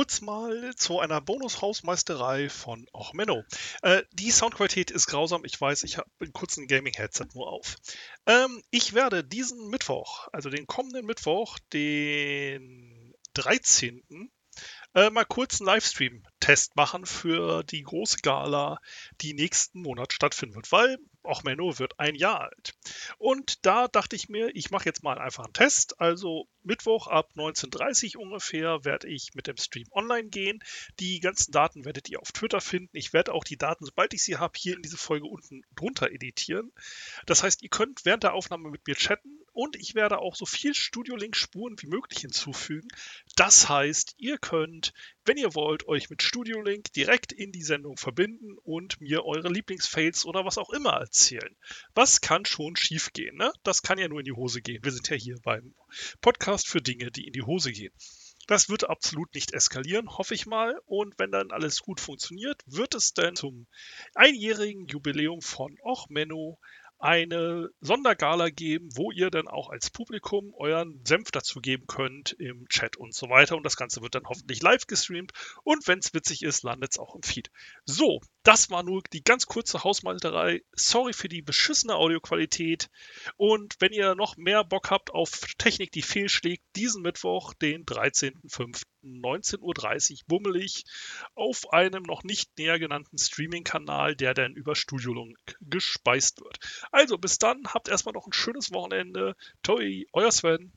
kurz mal zu einer Bonus-Hausmeisterei von Och. Äh, die Soundqualität ist grausam, ich weiß, ich habe einen kurzen Gaming-Headset nur auf. Ähm, ich werde diesen Mittwoch, also den kommenden Mittwoch, den 13 äh, mal kurz einen Livestream-Test machen für die große Gala, die nächsten Monat stattfinden wird, weil auch Menno wird ein Jahr alt. Und da dachte ich mir, ich mache jetzt mal einfach einen Test. Also Mittwoch ab 19.30 Uhr ungefähr werde ich mit dem Stream online gehen. Die ganzen Daten werdet ihr auf Twitter finden. Ich werde auch die Daten, sobald ich sie habe, hier in diese Folge unten drunter editieren. Das heißt, ihr könnt während der Aufnahme mit mir chatten und ich werde auch so viel Studio Link Spuren wie möglich hinzufügen. Das heißt, ihr könnt, wenn ihr wollt, euch mit Studio Link direkt in die Sendung verbinden und mir eure Lieblingsfails oder was auch immer erzählen. Was kann schon schief gehen? Ne? Das kann ja nur in die Hose gehen. Wir sind ja hier beim Podcast für Dinge, die in die Hose gehen. Das wird absolut nicht eskalieren, hoffe ich mal. Und wenn dann alles gut funktioniert, wird es dann zum einjährigen Jubiläum von Och Menno eine Sondergala geben, wo ihr dann auch als Publikum euren Senf dazu geben könnt im Chat und so weiter. Und das Ganze wird dann hoffentlich live gestreamt. Und wenn es witzig ist, landet es auch im Feed. So, das war nur die ganz kurze Hausmalterei. Sorry für die beschissene Audioqualität. Und wenn ihr noch mehr Bock habt auf Technik, die fehlschlägt, diesen Mittwoch, den 13.05. 19.30 Uhr bummelig auf einem noch nicht näher genannten Streaming-Kanal, der dann über Studiolink gespeist wird. Also bis dann, habt erstmal noch ein schönes Wochenende. Toi, euer Sven.